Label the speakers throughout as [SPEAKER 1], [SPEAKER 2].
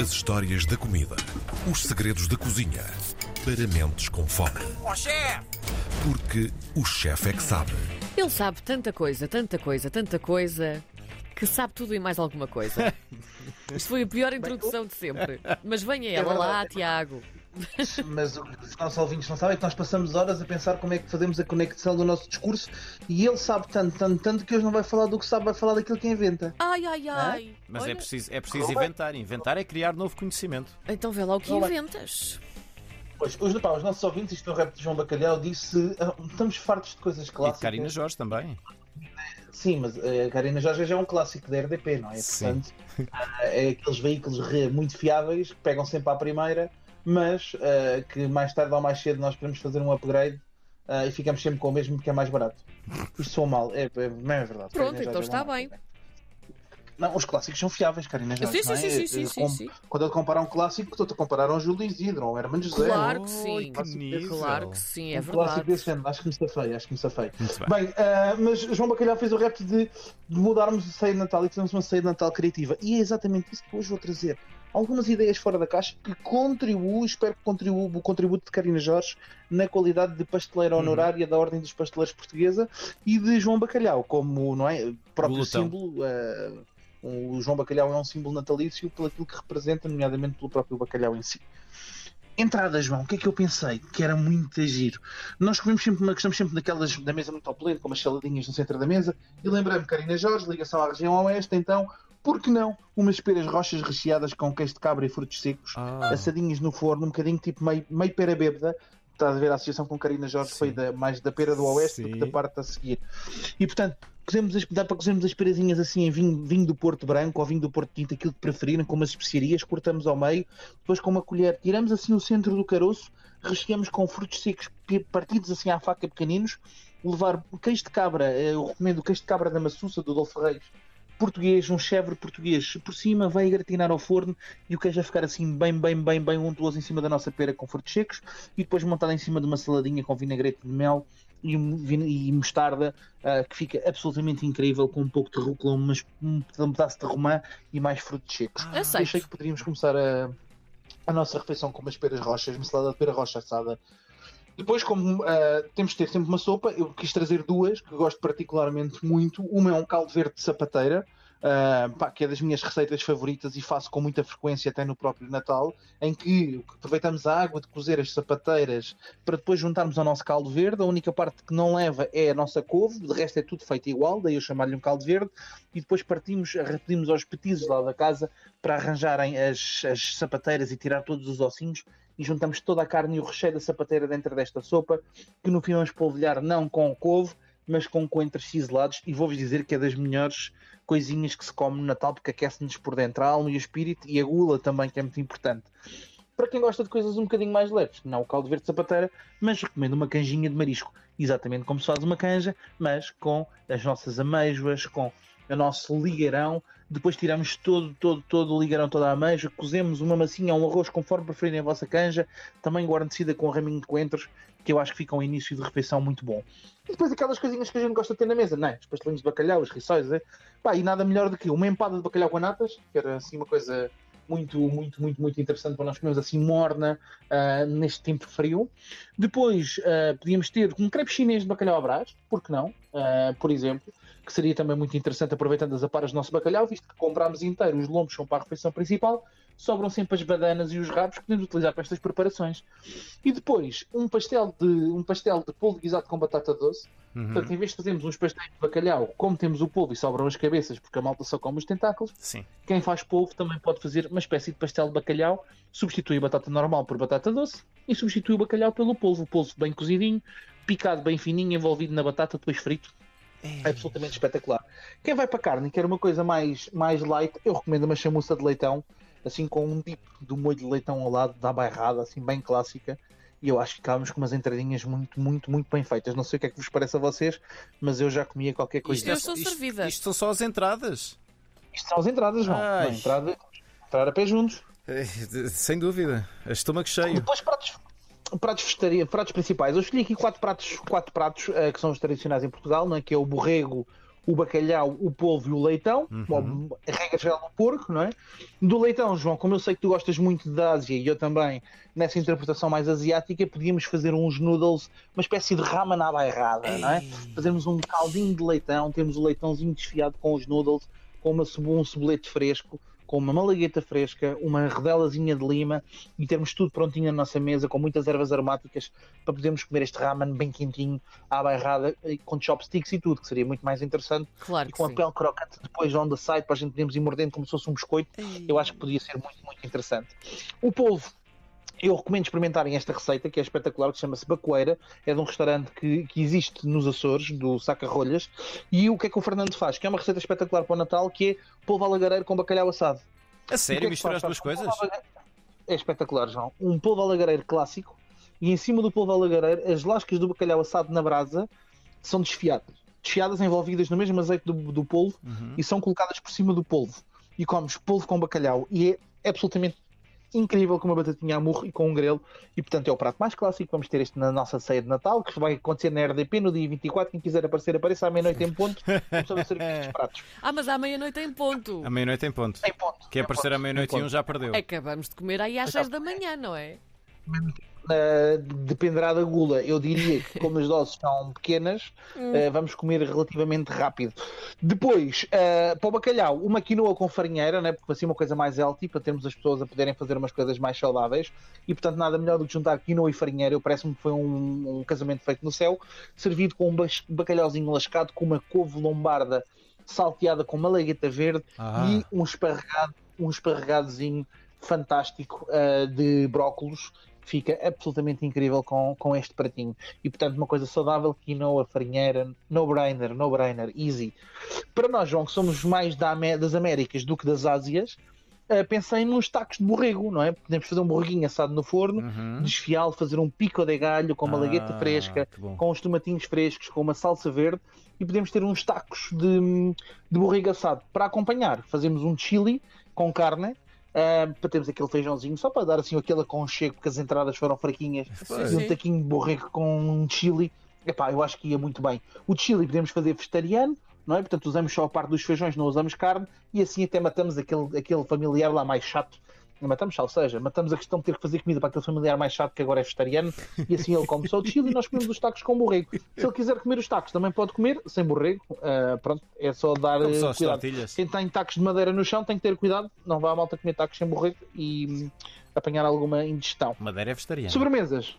[SPEAKER 1] As histórias da comida. Os segredos da cozinha. Para mentes com fome.
[SPEAKER 2] Ó chefe!
[SPEAKER 1] Porque o chefe é que sabe.
[SPEAKER 3] Ele sabe tanta coisa, tanta coisa, tanta coisa, que sabe tudo e mais alguma coisa. Isto foi a pior introdução de sempre. Mas venha ela lá, Tiago.
[SPEAKER 4] Mas o que os nossos ouvintes não sabem é que nós passamos horas a pensar como é que fazemos a conexão do nosso discurso e ele sabe tanto, tanto, tanto que hoje não vai falar do que sabe, vai falar daquilo que inventa.
[SPEAKER 3] Ai, ai, ai.
[SPEAKER 2] Mas
[SPEAKER 3] Olha,
[SPEAKER 2] é preciso, é preciso inventar. Inventar é criar novo conhecimento.
[SPEAKER 3] Então vê lá o que
[SPEAKER 4] Olá.
[SPEAKER 3] inventas.
[SPEAKER 4] Pois, hoje, pá, os nossos ouvintes, isto é o rap de João Bacalhau, disse ah, estamos fartos de coisas
[SPEAKER 2] E
[SPEAKER 4] clássicas.
[SPEAKER 2] de Karina Jorge também.
[SPEAKER 4] Sim, mas eh, a Karina Jorge já é um clássico da RDP, não é?
[SPEAKER 2] Sim.
[SPEAKER 4] Portanto, ah, é aqueles veículos re- muito fiáveis que pegam sempre à primeira, mas ah, que mais tarde ou mais cedo nós podemos fazer um upgrade ah, e ficamos sempre com o mesmo porque é mais barato. Isto sou mal, é, é, não é verdade.
[SPEAKER 3] Pronto, então
[SPEAKER 4] é
[SPEAKER 3] está bem.
[SPEAKER 4] Não, os clássicos são fiáveis, Karina Jorge.
[SPEAKER 3] Sim, sim,
[SPEAKER 4] é?
[SPEAKER 3] sim, sim,
[SPEAKER 4] Eh,
[SPEAKER 3] sim.
[SPEAKER 4] Quando eu comparar um clássico, estou a comparar um Júlio Isidro, um Hermano José.
[SPEAKER 3] Claro que sim.
[SPEAKER 2] que nível.
[SPEAKER 3] Claro que sim, é
[SPEAKER 4] um clássico
[SPEAKER 3] verdade.
[SPEAKER 4] desse género. Acho que me safei, acho que me safei.
[SPEAKER 2] Muito bem.
[SPEAKER 4] Bem, ah, mas João Bacalhau fez o rap de, de mudarmos a ceia de Natal e fizemos uma ceia de Natal criativa. E é exatamente isso que hoje vou trazer. Algumas ideias fora da caixa que contribuem, espero que contribua o contributo de Karina Jorge na qualidade de pasteleira
[SPEAKER 2] Uhum.
[SPEAKER 4] honorária da Ordem dos Pasteleiros Portuguesa e de João Bacalhau, como não é, próprio
[SPEAKER 2] Glutão.
[SPEAKER 4] símbolo. ah, o João Bacalhau é um símbolo natalício pelo aquilo que representa, nomeadamente pelo próprio bacalhau em si. Entrada, João, o que é que eu pensei? Que era muito giro. Nós comemos sempre, gostamos sempre daquelas da mesa muito opulenta, com umas saladinhas no centro da mesa, e lembrei-me, Karina Jorge, ligação à região oeste, então, por que não umas peras rochas recheadas com queijo de cabra e frutos secos,
[SPEAKER 2] Ah.
[SPEAKER 4] assadinhas no forno, um bocadinho tipo meio, meio pera bêbada, Estás a ver a associação com Karina Jorge
[SPEAKER 2] Sim.
[SPEAKER 4] foi da- mais da pera do oeste do que
[SPEAKER 2] Sim.
[SPEAKER 4] da parte a seguir. E portanto, cozemos as, dá para cozermos as perazinhas assim em vinho, vinho do Porto Branco ou vinho do Porto Tinto, aquilo que preferirem, com umas especiarias, cortamos ao meio, depois com uma colher, tiramos assim o centro do caroço, recheamos com frutos secos partidos assim à faca pequeninos, levar queijo de cabra, eh, eu recomendo o queijo de cabra da Massuça, do Adolfo Reis, português, um chèvre português por cima, vai gratinar ao forno e o queijo vai ficar assim bem, bem, bem, bem untuoso em cima da nossa pera com frutos secos e depois montado em cima de uma saladinha com vinagrete de mel e, e mostarda ah, que fica absolutamente incrível com um pouco de rúcula, umas- um pedaço de romã e mais frutos secos.
[SPEAKER 2] Ah.
[SPEAKER 4] Achei que poderíamos começar a, a nossa refeição com umas peras rochas, uma salada de pera rocha assada. Depois, como ah, temos de ter sempre uma sopa, eu quis trazer duas, que gosto particularmente muito. Uma é um caldo verde de sapateira, ah, pá, que é das minhas receitas favoritas e faço com muita frequência até no próprio Natal, em que aproveitamos a água de cozer as sapateiras para depois juntarmos ao nosso caldo verde. A única parte que não leva é a nossa couve, de resto é tudo feito igual, daí eu chamar-lhe um caldo verde. E depois partimos, pedimos aos petizes lá da casa para arranjarem as, as sapateiras e tirar todos os ossinhos e juntamos toda a carne e o recheio da sapateira dentro desta sopa, que no fim vamos polvilhar não com couve, mas com coentros ciselados e vou-vos dizer que é das melhores coisinhas que se come no Natal porque aquece-nos por dentro a alma e o espírito e a gula também, que é muito importante. Para quem gosta de coisas um bocadinho mais leves, não o caldo verde de sapateira, mas recomendo uma canjinha de marisco, exatamente como se faz uma canja, mas com as nossas amêijoas, com o nosso ligarão, depois tiramos todo, todo, todo o ligarão, toda a ameixa, cozemos uma massinha ou um arroz conforme preferirem a vossa canja, também guarnecida com um raminho de coentros, que eu acho que fica um início de refeição muito bom. E depois aquelas coisinhas que a gente gosta de ter na mesa, não é? Os pastelinhos de bacalhau, os rissóis, é? Pá, e nada melhor do que uma empada de bacalhau com natas, que era assim uma coisa muito, muito, muito, muito interessante para nós comermos assim morna ah, neste tempo frio. Depois ah, podíamos ter um crepe chinês de bacalhau à brás, por que não? Ah, por exemplo, que seria também muito interessante aproveitando as aparas do nosso bacalhau, visto que comprámos inteiro, os lombos são para a refeição principal, sobram sempre as badanas e os rabos que podemos utilizar para estas preparações. E depois, um pastel de, um pastel de polvo guisado com batata doce.
[SPEAKER 2] Uhum.
[SPEAKER 4] Portanto, em vez de fazermos uns pastéis de bacalhau, como temos o polvo e sobram as cabeças, porque a malta só come os tentáculos,
[SPEAKER 2] Sim.
[SPEAKER 4] quem faz polvo também pode fazer uma espécie de pastel de bacalhau, substitui a batata normal por batata doce e substitui o bacalhau pelo polvo. O polvo bem cozidinho, picado bem fininho, envolvido na batata, depois frito. É absolutamente espetacular. Quem vai para carne e quer uma coisa mais, mais light, eu recomendo uma chamuça de leitão, assim com um dip do molho de leitão ao lado, da bairrada, assim bem clássica. E eu acho que ficávamos com umas entradinhas muito, muito, muito bem feitas. Não sei o que é que vos parece a vocês, mas eu já comia qualquer coisa.
[SPEAKER 3] Eu estou servida.
[SPEAKER 2] Isto são só as entradas.
[SPEAKER 4] Isto são as entradas, João. Não, entrada, entrar a pé juntos.
[SPEAKER 2] De- Sem dúvida. Estômago cheio.
[SPEAKER 4] Depois pratos, pratos, pratos principais. Eu escolhi aqui quatro pratos, quatro pratos eh, que são os tradicionais em Portugal, não é? que é o borrego, o bacalhau, o polvo e o leitão,
[SPEAKER 2] Uhum.
[SPEAKER 4] A regra geral do porco, não é? Do leitão, João, como eu sei que tu gostas muito da Ásia e eu também, nessa interpretação mais asiática, podíamos fazer uns noodles, uma espécie de ramen à bairrada, não é? Fazermos um caldinho de leitão, temos o leitãozinho desfiado com os noodles, com uma, um cebolete fresco, com uma malagueta fresca, uma redelazinha de lima e termos tudo prontinho na nossa mesa, com muitas ervas aromáticas, para podermos comer este ramen bem quentinho, à bairrada, com chopsticks e tudo, que seria muito mais interessante
[SPEAKER 3] Claro
[SPEAKER 4] e com a
[SPEAKER 3] sim.
[SPEAKER 4] pele crocante depois on the side para a gente podermos ir mordendo como se fosse um biscoito, eu acho que podia ser muito, muito interessante. O polvo, eu recomendo experimentarem esta receita que é espetacular, que chama-se Bacoeira, é de um restaurante que, que existe nos Açores, do Saca-Rolhas, e o que é que o Fernando faz? Que é uma receita espetacular para o Natal, que é polvo alagareiro com bacalhau assado.
[SPEAKER 2] A
[SPEAKER 4] que
[SPEAKER 2] sério,
[SPEAKER 4] é que
[SPEAKER 2] misturar as duas coisas?
[SPEAKER 4] É espetacular, João. Um polvo alagareiro clássico e em cima do polvo alagareiro as lascas do bacalhau assado na brasa são desfiadas. Desfiadas, envolvidas no mesmo azeite do, do polvo
[SPEAKER 2] Uhum.
[SPEAKER 4] e são colocadas por cima do polvo. E comes polvo com bacalhau e é absolutamente incrível com uma batatinha a murro e com um grelo. E portanto é o prato mais clássico. Vamos ter este na nossa ceia de Natal, que vai acontecer na RDP no dia 24. Quem quiser aparecer, apareça à meia-noite em ponto. Vamos a servir estes pratos.
[SPEAKER 3] Ah, mas à meia-noite em ponto.
[SPEAKER 2] À meia-noite em ponto.
[SPEAKER 4] Em ponto.
[SPEAKER 2] Quem
[SPEAKER 4] Em
[SPEAKER 2] aparecer
[SPEAKER 4] ponto.
[SPEAKER 2] à meia-noite e um já perdeu.
[SPEAKER 3] Acabamos de comer aí às seis da manhã, não é?
[SPEAKER 4] Uh, dependerá da gula. Eu diria que, como as doses são pequenas, uh, vamos comer relativamente rápido. Depois, uh, para o bacalhau, uma quinoa com farinheira, né? porque assim uma coisa mais healthy, para termos as pessoas a poderem fazer umas coisas mais saudáveis. E portanto, nada melhor do que juntar quinoa e farinheira. Eu Parece-me que foi um, um casamento feito no céu, servido com um bacalhauzinho lascado, com uma couve lombarda salteada com malagueta verde
[SPEAKER 2] Ah.
[SPEAKER 4] e um esparregado, um esparregadozinho fantástico uh, de brócolos fica absolutamente incrível com, com este pratinho. E portanto, uma coisa saudável, quinoa, farinheira, no-brainer, no-brainer, easy. Para nós, João, que somos mais da das Américas do que das Ásias, uh, pensei nos tacos de borrego, não é? Podemos fazer um borreguinho assado no forno,
[SPEAKER 2] Uhum.
[SPEAKER 4] desfiá-lo, fazer um pico de galho com uma
[SPEAKER 2] Ah,
[SPEAKER 4] lagueta fresca, com os tomatinhos frescos, com uma salsa verde e podemos ter uns tacos de, de borrego assado para acompanhar. Fazemos um chili com carne. Ah, para termos aquele feijãozinho, só para dar assim aquele aconchego, porque as entradas foram fraquinhas,
[SPEAKER 3] Pois.
[SPEAKER 4] e um
[SPEAKER 3] Sim.
[SPEAKER 4] taquinho de borrego com um chili, epá, eu acho que ia muito bem. O chili podemos fazer vegetariano, não é? Portanto, usamos só a parte dos feijões, não usamos carne, e assim até matamos aquele, aquele familiar lá mais chato. Não matamos, ou seja, matamos a questão de ter que fazer comida para aquele familiar mais chato que agora é vegetariano, e assim ele come só o chili e nós comemos os tacos com borrego. Se ele quiser comer os tacos, também pode comer, sem borrego, ah, pronto, é só dar eh,
[SPEAKER 2] só
[SPEAKER 4] cuidado. Quem tem tacos de madeira no chão tem que ter cuidado, não vá a malta comer tacos sem borrego e hum, apanhar alguma indigestão.
[SPEAKER 2] Madeira é vegetariana.
[SPEAKER 4] Sobremesas.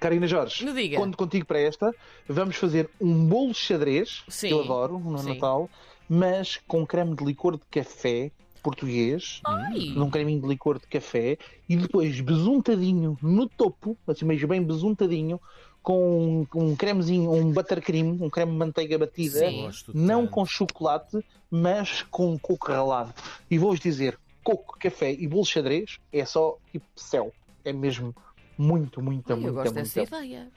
[SPEAKER 4] Karina Jorge,
[SPEAKER 3] Me diga.
[SPEAKER 4] conto contigo para esta. Vamos fazer um bolo xadrez,
[SPEAKER 3] Sim,
[SPEAKER 4] que eu adoro no
[SPEAKER 3] sim.
[SPEAKER 4] Natal, mas com creme de licor de café português,
[SPEAKER 3] Ai.
[SPEAKER 4] num creminho de licor de café, e depois besuntadinho no topo, assim mesmo bem besuntadinho, com um, um cremezinho, um buttercream, um creme de manteiga batida,
[SPEAKER 3] Sim.
[SPEAKER 2] Gosto
[SPEAKER 4] não
[SPEAKER 2] tanto.
[SPEAKER 4] com chocolate, mas com coco ralado. E vou-vos dizer, coco, café e bolo xadrez é só tipo céu. É mesmo muito, muito,
[SPEAKER 3] Ai, eu
[SPEAKER 4] muito,
[SPEAKER 3] gosto
[SPEAKER 4] muito.
[SPEAKER 3] dessa ideia.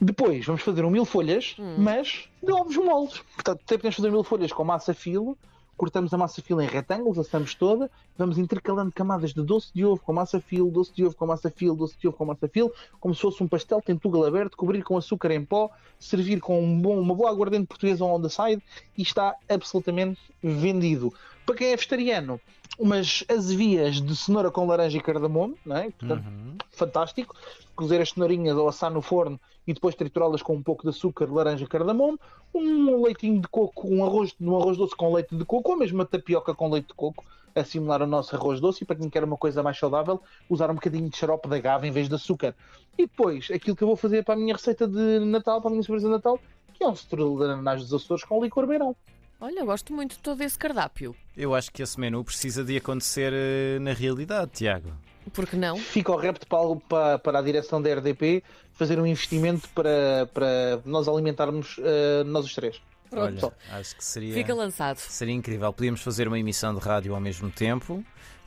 [SPEAKER 4] Depois vamos fazer um mil folhas,
[SPEAKER 3] Hum.
[SPEAKER 4] mas de ovos moles. Portanto, até podemos fazer mil folhas com massa filo. Cortamos a massa filo em retângulos, assamos toda, vamos intercalando camadas de doce de ovo com massa filo, doce de ovo com massa filo, doce de ovo com massa filo, como se fosse um pastel tentugal aberto, cobrir com açúcar em pó, servir com um bom- uma boa aguardente portuguesa on the side e está absolutamente vendido. Para quem é vegetariano, umas azevias de cenoura com laranja e cardamomo, não é? Portanto,
[SPEAKER 2] Uhum.
[SPEAKER 4] fantástico. Cozer as cenourinhas ou assar no forno e depois triturá-las com um pouco de açúcar, laranja, cardamomo, um leitinho de coco, um arroz, um arroz doce com leite de coco, ou mesmo uma tapioca com leite de coco, a simular o nosso arroz doce. E para quem quer uma coisa mais saudável, usar um bocadinho de xarope de agave em vez de açúcar. E depois, aquilo que eu vou fazer para a minha receita de Natal, para a minha sobremesa de Natal, que é um strudel de ananás dos Açores com licor beirão.
[SPEAKER 3] Olha, eu gosto muito de todo esse cardápio.
[SPEAKER 2] Eu acho que esse menu precisa de acontecer eh, na realidade, Tiago.
[SPEAKER 3] Por que não?
[SPEAKER 4] Fica o repto para, para, para a direção da RDP fazer um investimento para, para nós alimentarmos eh, nós os três.
[SPEAKER 2] Olha,
[SPEAKER 4] Só.
[SPEAKER 2] acho que seria,
[SPEAKER 3] Fica lançado.
[SPEAKER 2] seria incrível. Podíamos fazer uma emissão de rádio ao mesmo tempo,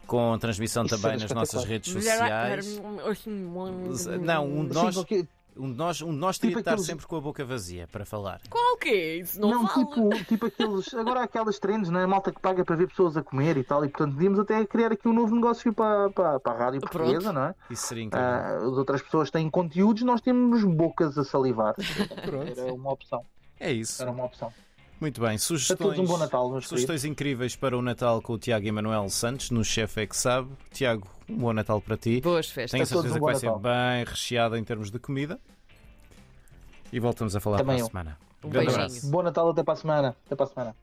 [SPEAKER 2] com transmissão
[SPEAKER 4] Isso
[SPEAKER 2] também
[SPEAKER 4] era
[SPEAKER 2] nas nossas
[SPEAKER 4] espetacular.
[SPEAKER 2] redes sociais. Não, um de
[SPEAKER 4] Sim,
[SPEAKER 2] nós,
[SPEAKER 4] porque-
[SPEAKER 2] um de nós, um de nós teria
[SPEAKER 4] Tipo
[SPEAKER 2] de estar
[SPEAKER 4] aqueles-
[SPEAKER 2] sempre com a boca vazia para falar.
[SPEAKER 3] Qual que é isso? Não,
[SPEAKER 4] Não,
[SPEAKER 3] vale.
[SPEAKER 4] tipo, tipo aqueles. Agora há aquelas trends, não é? Malta que paga para ver pessoas a comer e tal, e portanto podíamos até criar aqui um novo negócio para, para, para a rádio
[SPEAKER 3] Pronto.
[SPEAKER 4] portuguesa, não é?
[SPEAKER 2] Isso seria incrível.
[SPEAKER 4] Ah, as outras pessoas têm conteúdos, nós temos bocas a salivar. Era uma opção.
[SPEAKER 2] é isso.
[SPEAKER 4] Era uma opção.
[SPEAKER 2] Muito bem.
[SPEAKER 4] A
[SPEAKER 2] Sugestões,
[SPEAKER 4] todos um bom Natal,
[SPEAKER 2] sugestões incríveis para o Natal com o Tiago Emanuel Santos, no Chefe é que sabe. Tiago, um bom Natal para ti.
[SPEAKER 3] Boas festas.
[SPEAKER 2] Tenho a
[SPEAKER 4] A
[SPEAKER 2] certeza
[SPEAKER 4] um
[SPEAKER 2] que vai ser
[SPEAKER 4] Natal.
[SPEAKER 2] bem recheada em termos de comida. E voltamos a falar
[SPEAKER 4] Também
[SPEAKER 2] para a
[SPEAKER 4] eu.
[SPEAKER 2] semana.
[SPEAKER 3] Um
[SPEAKER 2] Grande
[SPEAKER 3] beijinho.
[SPEAKER 2] abraço.
[SPEAKER 4] Bom Natal até para a semana. Até para a semana.